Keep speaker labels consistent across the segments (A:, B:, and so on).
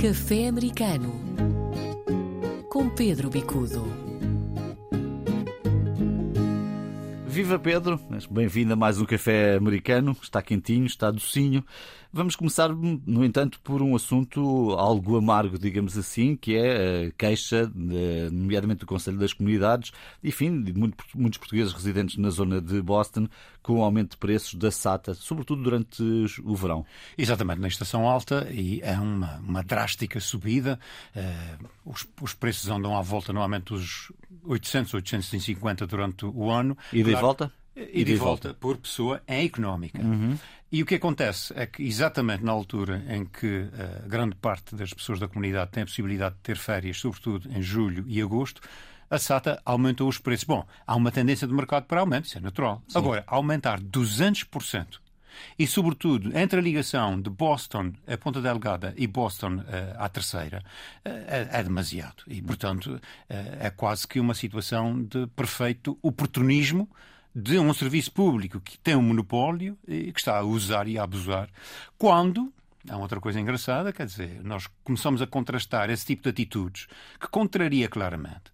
A: Café Americano com Pedro Bicudo.
B: Viva Pedro, bem-vindo a mais um café americano. Está quentinho, está docinho. Vamos começar, no entanto, por um assunto algo amargo, digamos assim, que é a queixa, nomeadamente do Conselho das Comunidades, enfim, de muitos portugueses residentes na zona de Boston, com o aumento de preços da SATA, sobretudo durante o verão.
C: Exatamente, na estação alta, e é uma, uma drástica subida. Uh, os, os, preços andam à volta, normalmente, dos 800, 850 durante o ano.
B: E de claro, volta?
C: E, e de, volta, volta, por pessoa, é económica. Uhum. E o que acontece é que, exatamente na altura em que uh, grande parte das pessoas da comunidade tem a possibilidade de ter férias, sobretudo em julho e agosto, a SATA aumentou os preços. Bom, há uma tendência de mercado para aumento, isso é natural. Sim. Agora, aumentar 200%. E, sobretudo, entre a ligação de Boston a Ponta Delgada e Boston uh, à Terceira, uh, é, é, demasiado. E, portanto, uh, é quase que uma situação de perfeito oportunismo de um serviço público que tem um monopólio e que está a usar e a abusar, quando Há outra coisa engraçada, quer dizer, nós começamos a contrastar esse tipo de atitudes que contraria claramente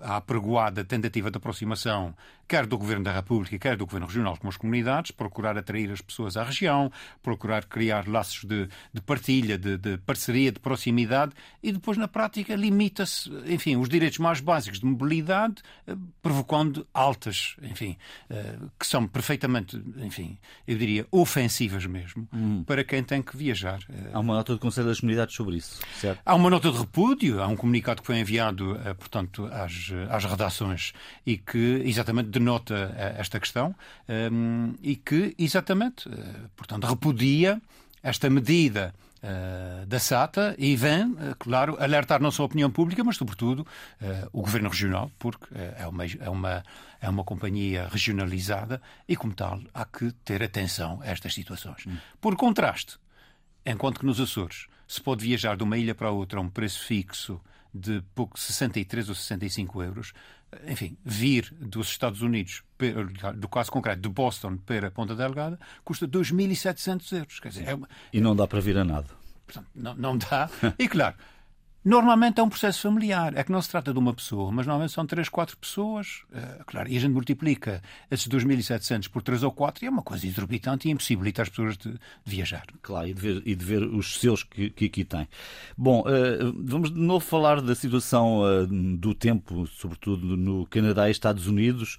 C: a apregoada tentativa de aproximação quer do Governo da República, quer do Governo Regional com as comunidades, procurar atrair as pessoas à região, procurar criar laços de, de partilha, de, de, parceria, de proximidade e depois, na prática, limita-se, enfim, os direitos mais básicos de mobilidade, eh, provocando altas, enfim, eh, que são perfeitamente, enfim, eu diria, ofensivas mesmo, hum. para quem tem que viajar.
B: Eh. Há uma nota do Conselho das Comunidades sobre isso, certo?
C: Há uma nota de repúdio, há um comunicado que foi enviado, portanto, às, às redações e que, exatamente, denota eh, esta questão um, e que, exatamente, uh, portanto, repudia esta medida uh, da SATA e vem, claro, alertar não só a opinião pública, mas, sobretudo, o Governo Regional, porque é uma, é, uma, é uma companhia regionalizada e, como tal, há que ter atenção a estas situações. Hum. Por contraste, enquanto que nos Açores se pode viajar de uma ilha para outra a um preço fixo de pouco 63 ou 65 euros, enfim, vir dos Estados Unidos, do caso concreto de Boston para Ponta Delgada, custa 2.700 euros. Quer dizer, é uma...
B: E não dá para vir a nada.
C: Portanto, não, não dá. E claro, Normalmente é um processo familiar. É que não se trata de uma pessoa, mas normalmente são três, quatro pessoas. Uh, claro, e a gente multiplica esses 2.700 por três ou quatro e é uma coisa exorbitante e impossibilita as pessoas de, de viajar.
B: Claro, e de ver, e de ver os seus que, que aqui têm. Bom, uh, vamos de novo falar da situação uh, do tempo, sobretudo no Canadá e Estados Unidos.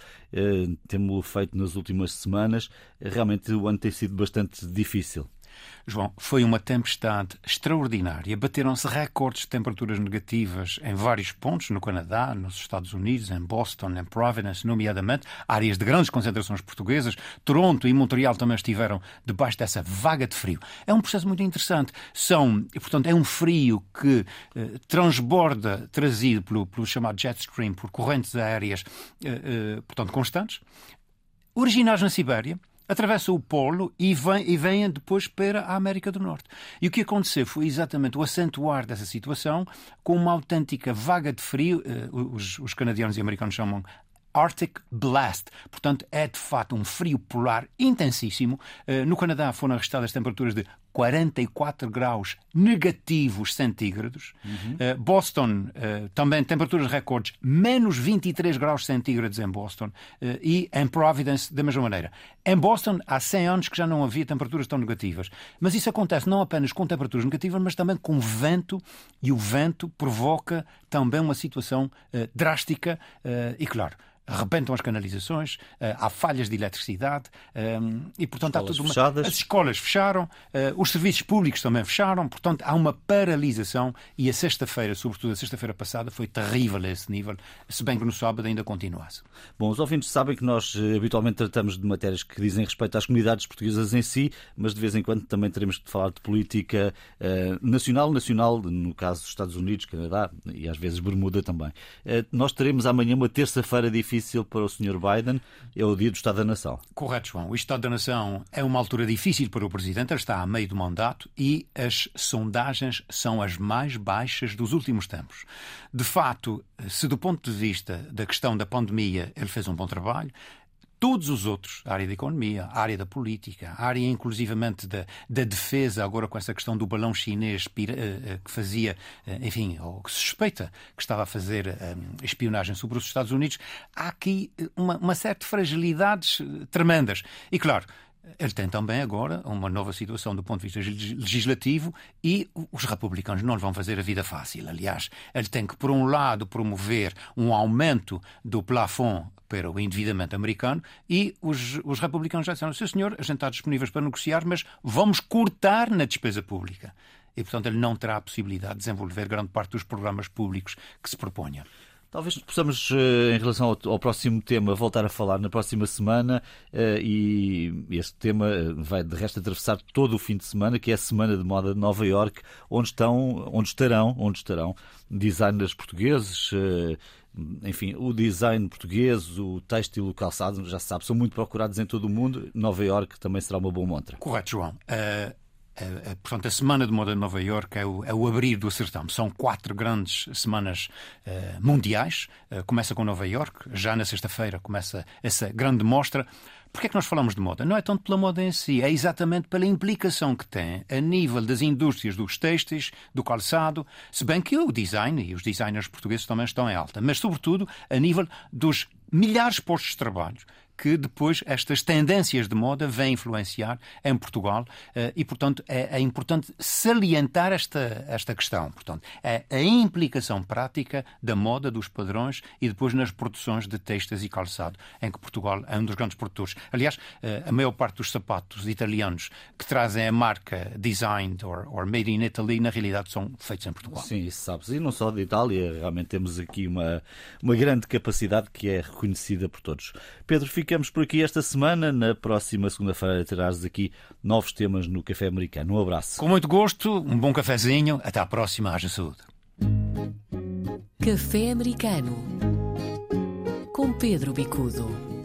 B: temos feito nas últimas semanas. Realmente o ano tem sido bastante difícil.
C: João, foi uma tempestade extraordinária. Bateram-se recordes de temperaturas negativas em vários pontos, no Canadá, nos Estados Unidos, em Boston, em Providence, nomeadamente, áreas de grandes concentrações portuguesas. Toronto e Montreal também estiveram debaixo dessa vaga de frio. É um processo muito interessante. São, portanto, é um frio que eh, transborda, trazido pelo, pelo chamado jet stream, por correntes aéreas, eh, eh, portanto, constantes, originais na Sibéria atravessa o Polo e vem, e vem depois para a América do Norte. E o que aconteceu foi exatamente o acentuar dessa situação com uma autêntica vaga de frio, eh, os, os canadianos e americanos chamam Arctic Blast. Portanto, é de facto um frio polar intensíssimo. Eh, no Canadá foram registradas temperaturas de 44 graus negativos centígrados. Uhum. Uh, Boston, uh, também temperaturas recordes, menos 23 graus centígrados em Boston. Uh, e em Providence, da mesma maneira. Em Boston, há 100 anos que já não havia temperaturas tão negativas. Mas isso acontece não apenas com temperaturas negativas, mas também com vento. E o vento provoca também uma situação drástica. e, claro, arrebentam as canalizações, há falhas de eletricidade e, portanto,
B: escolas
C: há tudo uma... As escolas fecharam, eh, os serviços públicos também fecharam, portanto, há uma paralisação e a sexta-feira, sobretudo a sexta-feira passada, foi terrível a esse nível, se bem que no sábado ainda continuasse.
B: Bom, os ouvintes sabem que nós habitualmente tratamos de matérias que dizem respeito às comunidades portuguesas em si, mas de vez em quando também teremos de falar de política nacional, nacional, no caso dos Estados Unidos, Canadá e às vezes Bermuda também. nós teremos amanhã uma terça-feira difícil para o Sr. Biden é o dia do Estado da Nação.
C: Correto, João. O Estado da Nação é uma altura difícil para o Presidente, ele está a meio do mandato e as sondagens são as mais baixas dos últimos tempos. De facto, se do ponto de vista da questão da pandemia ele fez um bom trabalho, todos os outros, a área da economia, a área da política, a área inclusivamente da, da defesa, agora com essa questão do balão chinês eh, eh, que fazia, eh, enfim, ou que suspeita que estava a fazer espionagem sobre os Estados Unidos, há aqui uma, uma série de fragilidades tremendas. E claro, ele tem também agora uma nova situação do ponto de vista legislativo e os republicanos não lhe vão fazer a vida fácil. Aliás, ele tem que, por um lado, promover um aumento do plafond para o endividamento americano e os, os republicanos já disseram: Sim, senhor, a gente está disponíveis para negociar, mas vamos cortar na despesa pública. E, portanto, ele não terá a possibilidade de desenvolver grande parte dos programas públicos que se proponha.
B: Talvez possamos, eh, em relação ao, próximo tema, voltar a falar na próxima semana eh, e este tema eh, vai de resto atravessar todo o fim de semana, que é a Semana de Moda de Nova York, onde estão, onde estarão, onde estarão designers portugueses, enfim, o design português, o têxtil, o calçado, já se sabe, são muito procurados em todo o mundo. Nova York também será uma boa montra.
C: Correto, João. Uh a, a, portanto, a Semana de Moda de Nova Iorque é o, é o abrir do certame. São quatro grandes semanas uh, mundiais. Uh, começa com Nova Iorque, já na sexta-feira começa essa grande mostra. Porquê é que nós falamos de moda? Não é tanto pela moda em si, é exatamente pela implicação que tem a nível das indústrias dos têxteis, do calçado, se bem que o design e os designers portugueses também estão em alta, mas sobretudo a nível dos milhares de postos de trabalho que depois estas tendências de moda vêm influenciar em Portugal eh, e, portanto, é, é importante salientar esta, esta questão. Portanto, é a implicação prática da moda, dos padrões e depois nas produções de textas e calçado, em que Portugal é um dos grandes produtores. Aliás, eh, a maior parte dos sapatos italianos que trazem a marca designed or, or made in Italy, na realidade, são feitos em Portugal.
B: Sim, isso sabes. E não só de Itália, realmente temos aqui uma, uma grande capacidade que é reconhecida por todos. Pedro, fica ficamos por aqui esta semana. Na próxima segunda-feira terás aqui novos temas no Café Americano. Um abraço.
C: Com muito gosto, um bom cafezinho. Até à próxima. Haja saúde.
A: Café Americano com Pedro Bicudo.